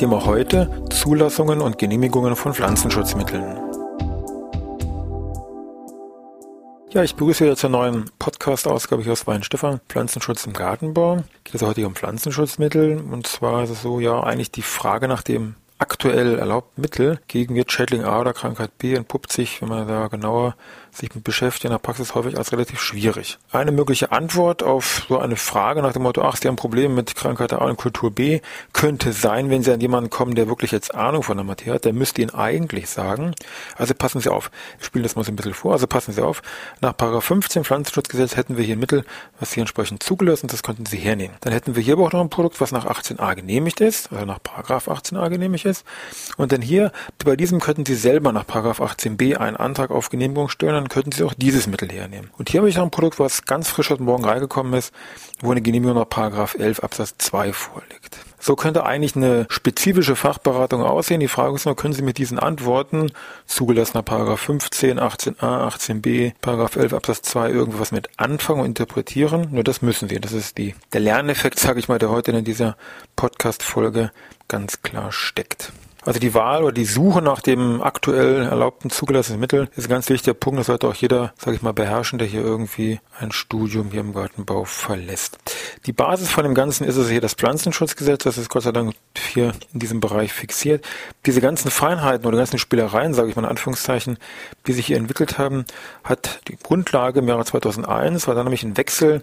Thema heute Zulassungen und Genehmigungen von Pflanzenschutzmitteln. Ja, ich begrüße wieder zur neuen Podcast-Ausgabe hier aus Weinstefan, Pflanzenschutz im Gartenbau. Geht es heute um Pflanzenschutzmittel und zwar ist es so, ja, eigentlich die Frage nach dem aktuell erlaubten Mittel gegen Wirtsschädling A oder Krankheit B entpuppt sich, wenn man da genauer sich mit beschäftigt, in der Praxis häufig als relativ schwierig. Eine mögliche Antwort auf so eine Frage nach dem Motto, ach, Sie haben Probleme mit Krankheit A und Kultur B, könnte sein, wenn Sie an jemanden kommen, der wirklich jetzt Ahnung von der Materie hat, der müsste Ihnen eigentlich sagen, also passen Sie auf, ich spiele das mal so ein bisschen vor, also passen Sie auf, nach Paragraph 15 Pflanzenschutzgesetz hätten wir hier ein Mittel, was Sie entsprechend zugelassen, das könnten Sie hernehmen. Dann hätten wir hier aber auch noch ein Produkt, was nach 18a genehmigt ist, also nach Paragraph 18a genehmigt ist. Und dann hier, bei diesem könnten Sie selber nach Paragraph 18b einen Antrag auf Genehmigung stellen, dann könnten Sie auch dieses Mittel hernehmen. Und hier habe ich noch ein Produkt, was ganz frisch heute Morgen reingekommen ist, wo eine Genehmigung nach Paragraph 11 Absatz 2 vorliegt. So könnte eigentlich eine spezifische Fachberatung aussehen. Die Frage ist nur, können Sie mit diesen Antworten, zugelassener Paragraph 15, 18a, 18b, Paragraph 11 Absatz 2, irgendwas mit anfangen und interpretieren? Nur das müssen Sie. Das ist die, der Lerneffekt, sage ich mal, der heute in dieser Podcast-Folge ganz klar steckt. Also die Wahl oder die Suche nach dem aktuell erlaubten zugelassenen Mittel ist ein ganz wichtiger Punkt. Das sollte auch jeder, sage ich mal, beherrschen, der hier irgendwie ein Studium hier im Gartenbau verlässt. Die Basis von dem Ganzen ist es hier das Pflanzenschutzgesetz. Das ist Gott sei Dank hier in diesem Bereich fixiert. Diese ganzen Feinheiten oder ganzen Spielereien, sage ich mal in Anführungszeichen, die sich hier entwickelt haben, hat die Grundlage im Jahre 2001, weil da nämlich ein Wechsel,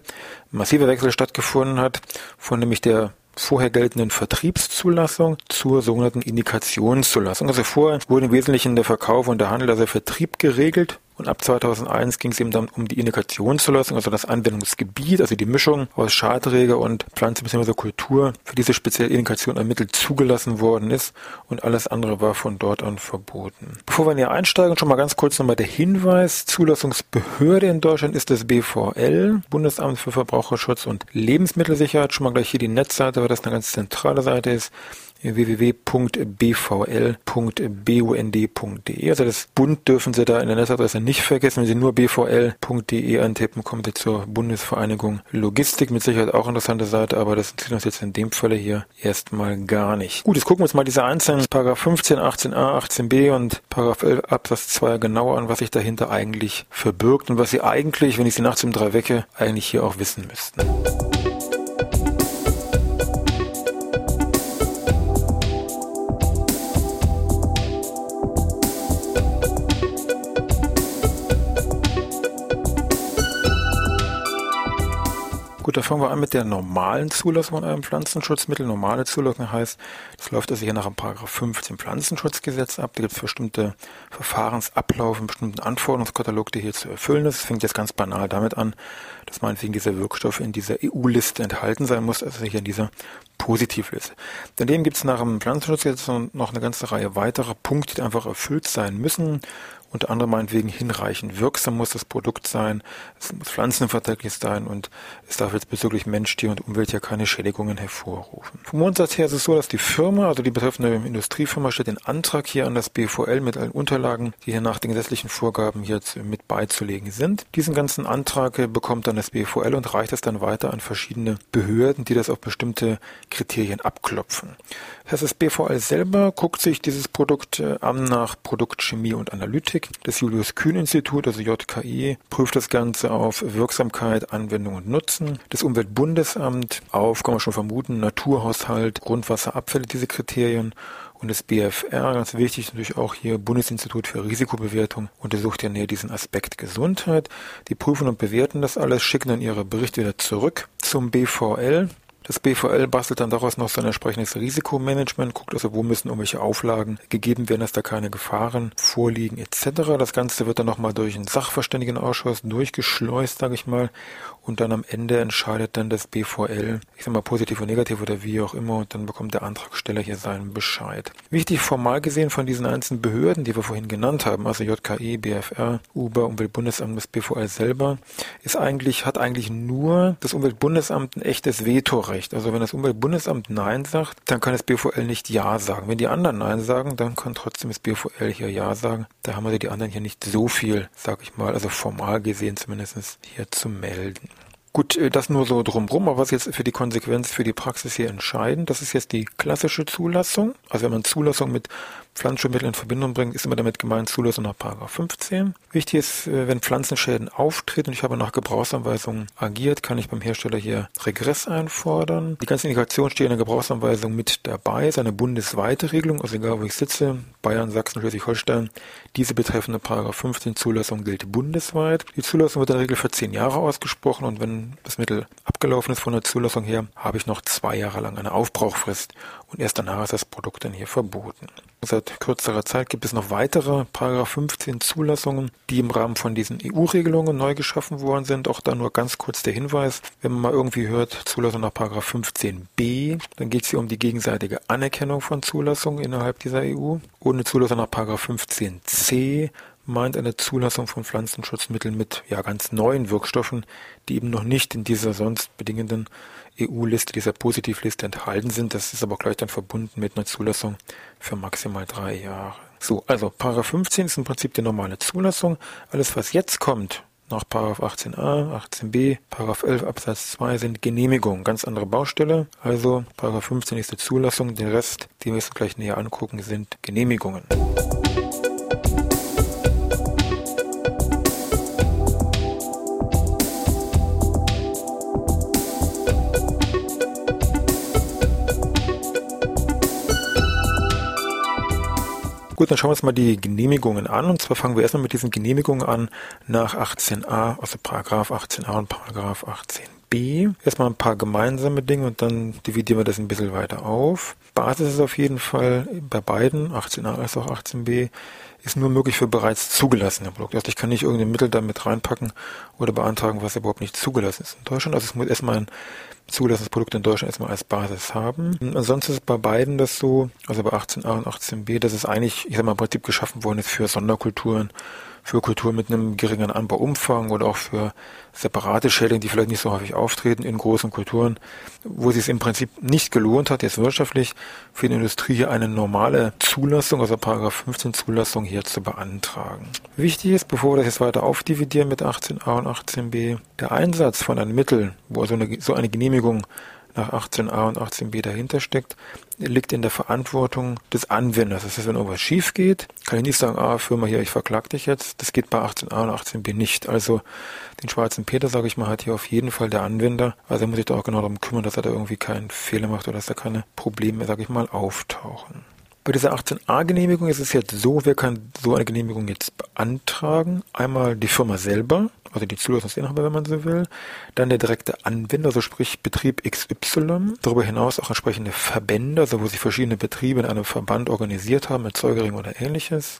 ein massiver Wechsel stattgefunden hat, von nämlich der vorher geltenden Vertriebszulassung zur sogenannten Indikationszulassung. Also vorher wurde im Wesentlichen der Verkauf und der Handel, also der Vertrieb geregelt und ab 2001 ging es eben dann um die Indikationszulassung, also das Anwendungsgebiet, also die Mischung aus Schadträger und Pflanze bzw. Kultur für diese spezielle Indikation ein Mittel zugelassen worden ist und alles andere war von dort an verboten. Bevor wir hier einsteigen, schon mal ganz kurz nochmal der Hinweis. Zulassungsbehörde in Deutschland ist das BVL, Bundesamt für Verbraucherschutz und Lebensmittelsicherheit. Schon mal gleich hier die Netzseite, weil das eine ganz zentrale Seite ist www.bvl.bund.de. Also das Bund dürfen Sie da in der Netzadresse nicht vergessen. Wenn Sie nur bvl.de antippen, kommen Sie zur Bundesvereinigung Logistik. Mit Sicherheit auch interessante Seite, aber das interessiert uns jetzt in dem Falle hier erstmal gar nicht. Gut, jetzt gucken wir uns mal diese einzelnen Paragraph 15, 18a, 18b und Paragraph 11 Absatz 2 genauer an, was sich dahinter eigentlich verbirgt und was Sie eigentlich, wenn ich Sie nachts um drei wecke, eigentlich hier auch wissen müssten. Da fangen wir an mit der normalen Zulassung von einem Pflanzenschutzmittel. Normale Zulassung heißt, das läuft also hier nach dem Paragraph 15 Pflanzenschutzgesetz ab. Da gibt es bestimmte Verfahrensablauf, einen bestimmten Anforderungskatalog, der hier zu erfüllen ist. Es fängt jetzt ganz banal damit an, dass meinetwegen dieser Wirkstoff in dieser EU-Liste enthalten sein muss, also hier in dieser Positivliste. Daneben gibt es nach dem Pflanzenschutzgesetz noch eine ganze Reihe weiterer Punkte, die einfach erfüllt sein müssen unter anderem meinetwegen hinreichend wirksam muss das Produkt sein, es muss pflanzenverträglich sein und es darf jetzt bezüglich Mensch, Tier und Umwelt ja keine Schädigungen hervorrufen. Vom Grundsatz her ist es so, dass die Firma, also die betreffende Industriefirma, stellt den Antrag hier an das BVL mit allen Unterlagen, die hier nach den gesetzlichen Vorgaben jetzt mit beizulegen sind. Diesen ganzen Antrag bekommt dann das BVL und reicht es dann weiter an verschiedene Behörden, die das auf bestimmte Kriterien abklopfen. Das heißt, das BVL selber guckt sich dieses Produkt äh, an nach Produktchemie und Analytik. Das Julius Kühn Institut, also JKI, prüft das Ganze auf Wirksamkeit, Anwendung und Nutzen. Das Umweltbundesamt auf, kann man schon vermuten, Naturhaushalt, Grundwasser, Abfälle, diese Kriterien. Und das BFR, ganz wichtig, natürlich auch hier Bundesinstitut für Risikobewertung, untersucht ja näher diesen Aspekt Gesundheit. Die prüfen und bewerten das alles, schicken dann ihre Berichte wieder zurück zum BVL Das BVL bastelt dann daraus noch so ein entsprechendes Risikomanagement, guckt also, wo müssen irgendwelche Auflagen gegeben werden, dass da keine Gefahren vorliegen etc. Das Ganze wird dann nochmal durch einen Sachverständigenausschuss durchgeschleust, sage ich mal, und dann am Ende entscheidet dann das BVL, ich sag mal positiv und negativ oder wie auch immer, und dann bekommt der Antragsteller hier seinen Bescheid. Wichtig formal gesehen von diesen einzelnen Behörden, die wir vorhin genannt haben, also JKE, BFR, Uber, Umweltbundesamt, das BVL selber, ist eigentlich, hat eigentlich nur das Umweltbundesamt ein echtes Vetorecht. Also wenn das Umweltbundesamt Nein sagt, dann kann das BVL nicht Ja sagen. Wenn die anderen Nein sagen, dann kann trotzdem das BVL hier Ja sagen. Da haben wir die anderen hier nicht so viel, sag ich mal, also formal gesehen zumindest hier zu melden. Gut, äh, das nur so drumrum, aber was jetzt für die Konsequenz, für die Praxis hier entscheidend, das ist jetzt die klassische Zulassung. Also wenn man Zulassung mit Pflanzenschutzmittel in Verbindung bringt, ist immer damit gemeint Zulassung nach 15. Wichtig ist, äh, wenn Pflanzenschäden auftreten und ich habe nach Gebrauchsanweisungen agiert, kann ich beim Hersteller hier Regress einfordern. Die ganzen Indikationen stehen in der Gebrauchsanweisung mit dabei. Es ist eine bundesweite Regelung, also egal wo ich sitze, Bayern, Sachsen, Schleswig-Holstein. Diese betreffende Paragraph 15 Zulassung gilt bundesweit. Die Zulassung wird in der Regel für zehn Jahre ausgesprochen und wenn das Mittel abgelaufen ist von der Zulassung her, habe ich noch zwei Jahre lang eine Aufbrauchfrist und erst danach ist das Produkt dann hier verboten. Seit kürzerer Zeit gibt es noch weitere Paragraph 15 Zulassungen, die im Rahmen von diesen EU-Regelungen neu geschaffen worden sind. Auch da nur ganz kurz der Hinweis, wenn man mal irgendwie hört, Zulassung nach Paragraph 15b, dann geht es hier um die gegenseitige Anerkennung von Zulassungen innerhalb dieser EU. Ohne Zulassung nach Paragraph 15c meint eine Zulassung von Pflanzenschutzmitteln mit ja ganz neuen Wirkstoffen, die eben noch nicht in dieser sonst bedingenden EU-Liste, dieser Positivliste enthalten sind. Das ist aber gleich dann verbunden mit einer Zulassung für maximal drei Jahre. So, also Paragraph 15 ist im Prinzip die normale Zulassung. Alles, was jetzt kommt, nach Paragraph 18a, 18b, Paragraph 11 Absatz 2 sind Genehmigungen, ganz andere Baustelle. Also Paragraph 15 ist die Zulassung, der Rest, den wir uns gleich näher angucken, sind Genehmigungen. Gut, dann schauen wir uns mal die Genehmigungen an. Und zwar fangen wir erstmal mit diesen Genehmigungen an nach 18a, also Paragraph 18a und Paragraph 18b. Erstmal ein paar gemeinsame Dinge und dann dividieren wir das ein bisschen weiter auf. Basis ist auf jeden Fall bei beiden, 18a als auch 18b, ist nur möglich für bereits zugelassene Produkte. Also ich kann nicht irgendein Mittel damit reinpacken oder beantragen, was überhaupt nicht zugelassen ist in Deutschland. Also es muss erstmal ein zugelassenes Produkt in Deutschland erstmal als Basis haben. Ansonsten ist bei beiden das so, also bei 18a und 18b, dass es eigentlich, ich sag mal, im Prinzip geschaffen worden ist für Sonderkulturen, für Kulturen mit einem geringeren Anbauumfang oder auch für separate Schädlinge, die vielleicht nicht so häufig auftreten in großen Kulturen, wo es sich im Prinzip nicht gelohnt hat, jetzt wirtschaftlich für die Industrie hier eine normale Zulassung, also Paragraph 15 Zulassung hier zu beantragen. Wichtig ist, bevor wir das jetzt weiter aufdividieren mit 18a und 18b, der Einsatz von einem Mittel, wo so eine, so eine Genehmigung nach 18a und 18b dahinter steckt, liegt in der Verantwortung des Anwenders. Das heißt, wenn irgendwas schief geht, kann ich nicht sagen, ah, Firma hier, ich verklag dich jetzt. Das geht bei 18a und 18b nicht. Also den schwarzen Peter, sage ich mal, hat hier auf jeden Fall der Anwender. Also er muss sich da auch genau darum kümmern, dass er da irgendwie keinen Fehler macht oder dass da keine Probleme, sage ich mal, auftauchen. Bei dieser 18a-Genehmigung ist es jetzt so, wer kann so eine Genehmigung jetzt beantragen? Einmal die Firma selber, also die Zulassungsinhaber, wenn man so will, dann der direkte Anwender, also sprich Betrieb XY, darüber hinaus auch entsprechende Verbände, also wo sich verschiedene Betriebe in einem Verband organisiert haben, Erzeugerring oder ähnliches,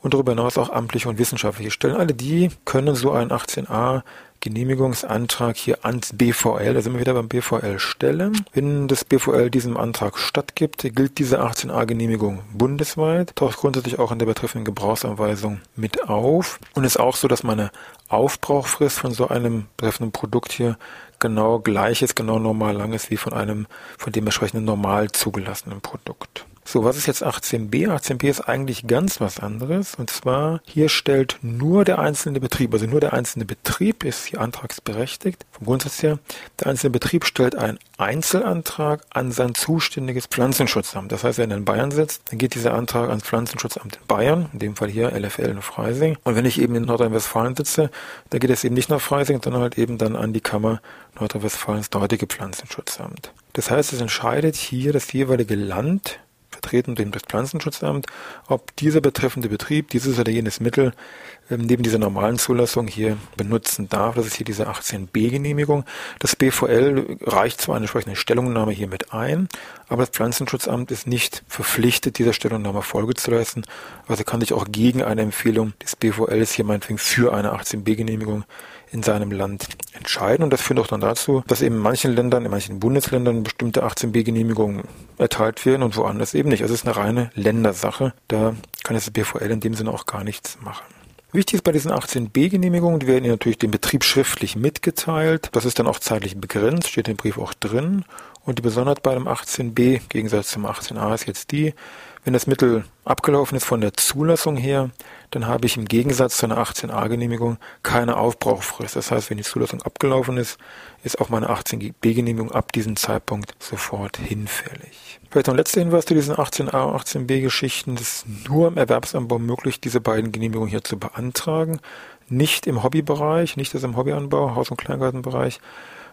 und darüber hinaus auch amtliche und wissenschaftliche Stellen. Alle die können so ein 18a Genehmigungsantrag hier ans BVL, da sind wir wieder beim BVL stellen. Wenn das BVL diesem Antrag stattgibt, gilt diese 18a Genehmigung bundesweit, taucht grundsätzlich auch in der betreffenden Gebrauchsanweisung mit auf und ist auch so, dass meine Aufbrauchfrist von so einem betreffenden Produkt hier genau gleich ist, genau normal lang ist wie von einem von dem entsprechenden normal zugelassenen Produkt. So, was ist jetzt 18b? 18b ist eigentlich ganz was anderes. Und zwar, hier stellt nur der einzelne Betrieb, also nur der einzelne Betrieb ist hier antragsberechtigt. Vom Grundsatz her, der einzelne Betrieb stellt einen Einzelantrag an sein zuständiges Pflanzenschutzamt. Das heißt, wenn er in Bayern sitzt, dann geht dieser Antrag ans Pflanzenschutzamt in Bayern, in dem Fall hier LFL in Freising. Und wenn ich eben in Nordrhein-Westfalen sitze, dann geht es eben nicht nach Freising, sondern halt eben dann an die Kammer Nordrhein-Westfalens dortige Pflanzenschutzamt. Das heißt, es entscheidet hier das jeweilige Land vertreten das Pflanzenschutzamt, ob dieser betreffende Betrieb dieses oder jenes Mittel neben dieser normalen Zulassung hier benutzen darf. Das ist hier diese 18b-Genehmigung. Das BVL reicht zwar eine entsprechende Stellungnahme hier mit ein, aber das Pflanzenschutzamt ist nicht verpflichtet, dieser Stellungnahme Folge zu leisten. Also kann sich auch gegen eine Empfehlung des BVLs hier meinetwegen für eine 18b-Genehmigung in seinem Land entscheiden. Und das führt auch dann dazu, dass eben in manchen Ländern, in manchen Bundesländern bestimmte 18b-Genehmigungen erteilt werden und woanders eben nicht. Also es ist eine reine Ländersache. Da kann das BVL in dem Sinne auch gar nichts machen. Wichtig ist bei diesen 18b-Genehmigungen, die werden Ihnen natürlich dem Betrieb schriftlich mitgeteilt. Das ist dann auch zeitlich begrenzt, steht im Brief auch drin. Und die Besonderheit bei dem 18b, im Gegensatz zum 18a, ist jetzt die, wenn das Mittel abgelaufen ist von der Zulassung her, dann habe ich im Gegensatz zu einer 18a-Genehmigung keine Aufbrauchfrist. Das heißt, wenn die Zulassung abgelaufen ist, ist auch meine 18b-Genehmigung ab diesem Zeitpunkt sofort hinfällig. Vielleicht noch ein letzter Hinweis zu diesen 18a und 18b-Geschichten. Es ist nur im Erwerbsanbau möglich, diese beiden Genehmigungen hier zu beantragen. Nicht im Hobbybereich, nicht das im Hobbyanbau, Haus- und Kleingartenbereich.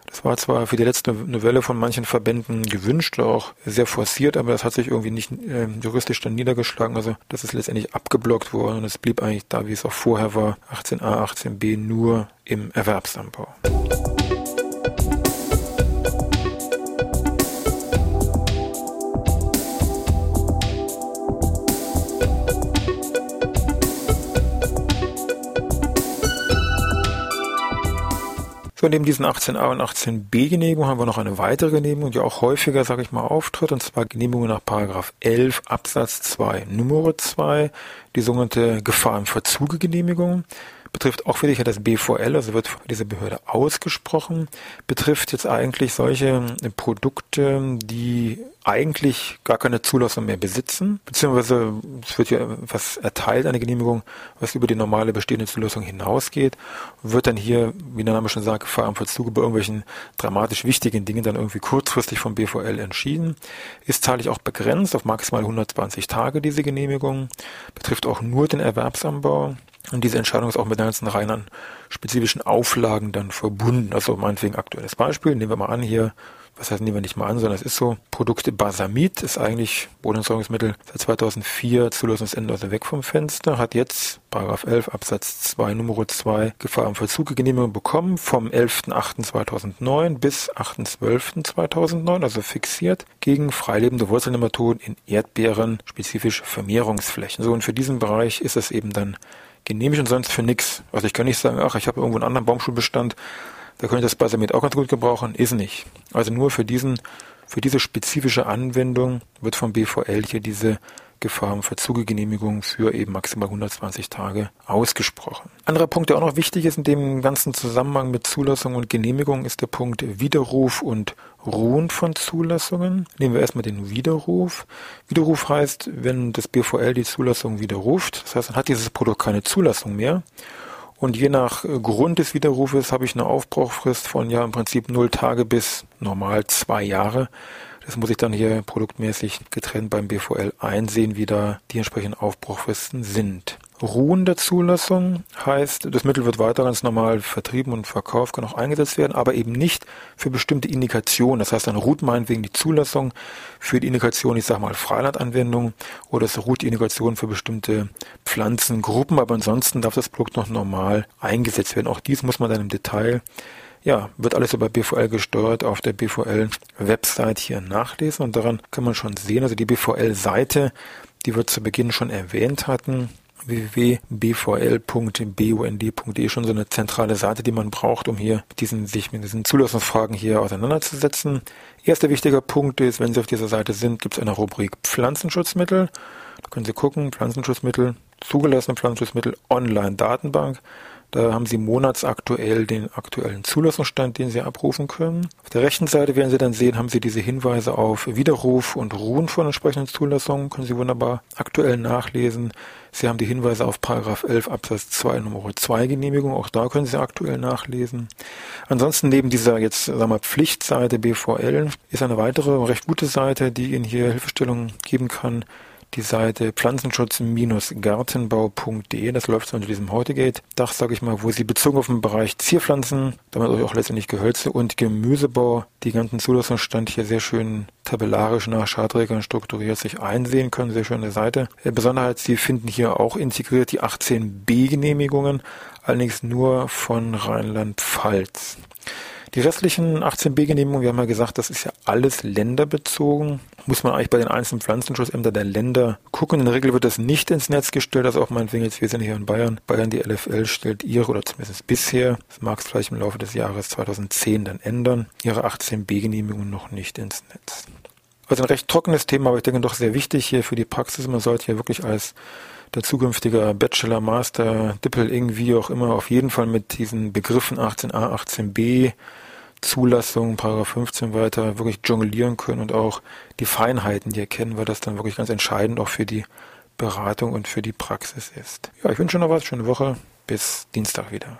Das war zwar für die letzte Novelle von manchen Verbänden gewünscht, auch sehr forciert, aber das hat sich irgendwie nicht äh, juristisch dann niedergeschlagen. Also das ist letztendlich abgeblockt worden und es blieb eigentlich da, wie es auch vorher war, 18a, 18b nur im Erwerbsanbau. So, neben diesen 18a und 18b Genehmigungen haben wir noch eine weitere Genehmigung, die auch häufiger, sage ich mal, auftritt, und zwar Genehmigung nach Paragraph 11 Absatz 2 Nummer 2, die sogenannte Gefahr im Verzuge Genehmigung betrifft auch wieder das BVL, also wird von dieser Behörde ausgesprochen, betrifft jetzt eigentlich solche Produkte, die eigentlich gar keine Zulassung mehr besitzen, beziehungsweise es wird ja was erteilt, eine Genehmigung, was über die normale bestehende Zulassung hinausgeht, wird dann hier, wie der Name schon sagt, Gefahr am Vollzug bei irgendwelchen dramatisch wichtigen Dingen dann irgendwie kurzfristig vom BVL entschieden, ist zahllich auch begrenzt auf maximal 120 Tage diese Genehmigung, betrifft auch nur den Erwerbsanbau, und diese Entscheidung ist auch mit einer ganzen Reihe an spezifischen Auflagen dann verbunden. Also meinetwegen aktuelles Beispiel. Nehmen wir mal an hier, was heißt nehmen wir nicht mal an, sondern es ist so, Produkte Basamid ist eigentlich Bodenentsorgungsmittel seit 2004 Zulassungsende also weg vom Fenster, hat jetzt Paragraph 11 Absatz 2 Nummer 2 Gefahr im Vollzug Genehmigung bekommen vom 11.08.2009 bis 8.12.2009, also fixiert gegen freilebende Wurzelnematoden in Erdbeeren, spezifisch Vermehrungsflächen. So und für diesen Bereich ist es eben dann genehmigt und sonst für nichts. Also ich kann nicht sagen, ach, ich habe irgendwo einen anderen Baumschulbestand, da könnte ich das Balsamid auch ganz gut gebrauchen, ist nicht. Also nur für diesen, für diese spezifische Anwendung wird vom BVL hier diese Gefahr und Verzugegenehmigung für eben maximal 120 Tage ausgesprochen. Anderer Punkt, der auch noch wichtig ist in dem ganzen Zusammenhang mit Zulassung und Genehmigung, ist der Punkt Widerruf und Ruhen von Zulassungen. Nehmen wir erstmal den Widerruf. Widerruf heißt, wenn das BVL die Zulassung widerruft, das heißt, dann hat dieses Produkt keine Zulassung mehr. Und je nach Grund des Widerrufes habe ich eine Aufbrauchfrist von ja im Prinzip null Tage bis normal zwei Jahre. Das muss ich dann hier produktmäßig getrennt beim BVL einsehen, wie da die entsprechenden Aufbruchfristen sind. Ruhende Zulassung heißt, das Mittel wird weiter ganz normal vertrieben und verkauft, kann auch eingesetzt werden, aber eben nicht für bestimmte Indikationen. Das heißt, dann ruht meinetwegen die Zulassung für die Indikation, ich sage mal Freilandanwendung oder es ruht die Indikation für bestimmte Pflanzengruppen, aber ansonsten darf das Produkt noch normal eingesetzt werden. Auch dies muss man dann im Detail ja, wird alles über BVL gesteuert auf der BVL-Website hier nachlesen und daran kann man schon sehen, also die BVL-Seite, die wir zu Beginn schon erwähnt hatten, www.bvl.bund.de schon so eine zentrale Seite, die man braucht, um hier mit diesen, sich mit diesen Zulassungsfragen hier auseinanderzusetzen. Erster wichtiger Punkt ist, wenn Sie auf dieser Seite sind, gibt es eine Rubrik Pflanzenschutzmittel. Da können Sie gucken, Pflanzenschutzmittel, zugelassene Pflanzenschutzmittel, Online-Datenbank. Da haben Sie monatsaktuell den aktuellen Zulassungsstand, den Sie abrufen können. Auf der rechten Seite werden Sie dann sehen, haben Sie diese Hinweise auf Widerruf und Ruhen von entsprechenden Zulassungen, können Sie wunderbar aktuell nachlesen. Sie haben die Hinweise auf Paragraph 11 Absatz 2 Nummer 2 Genehmigung, auch da können Sie aktuell nachlesen. Ansonsten neben dieser jetzt sagen wir Pflichtseite BVL ist eine weitere recht gute Seite, die Ihnen hier Hilfestellung geben kann die Seite pflanzenschutz-gartenbau.de. Das läuft so unter diesem Hautegate-Dach, sage ich mal, wo Sie bezogen auf den Bereich Zierpflanzen, damit auch letztendlich Gehölze und Gemüsebau, die ganzen Zulassungsstand hier sehr schön tabellarisch nach Chartträgern strukturiert sich einsehen können. Sehr schöne Seite. Äh, Besonderheit, Sie finden hier auch integriert die 18b-Genehmigungen, allerdings nur von Rheinland-Pfalz. Die restlichen 18b-Genehmigungen, wir haben ja gesagt, das ist ja alles länderbezogen. Muss man eigentlich bei den einzelnen Pflanzenschutzämtern der Länder gucken. In der Regel wird das nicht ins Netz gestellt, also auch meinetwegen jetzt, wir sind hier in Bayern. Bayern, die LFL stellt ihre, oder zumindest bisher, das mag es vielleicht im Laufe des Jahres 2010 dann ändern, ihre 18b-Genehmigungen noch nicht ins Netz. Also ein recht trockenes Thema, aber ich denke doch sehr wichtig hier für die Praxis. Man sollte hier wirklich als der zukünftige Bachelor, Master, Dippel, irgendwie auch immer auf jeden Fall mit diesen Begriffen 18a, 18b, Zulassung, Paragraph 15 weiter wirklich jonglieren können und auch die Feinheiten die erkennen, weil das dann wirklich ganz entscheidend auch für die Beratung und für die Praxis ist. Ja, ich wünsche noch was, schöne Woche, bis Dienstag wieder.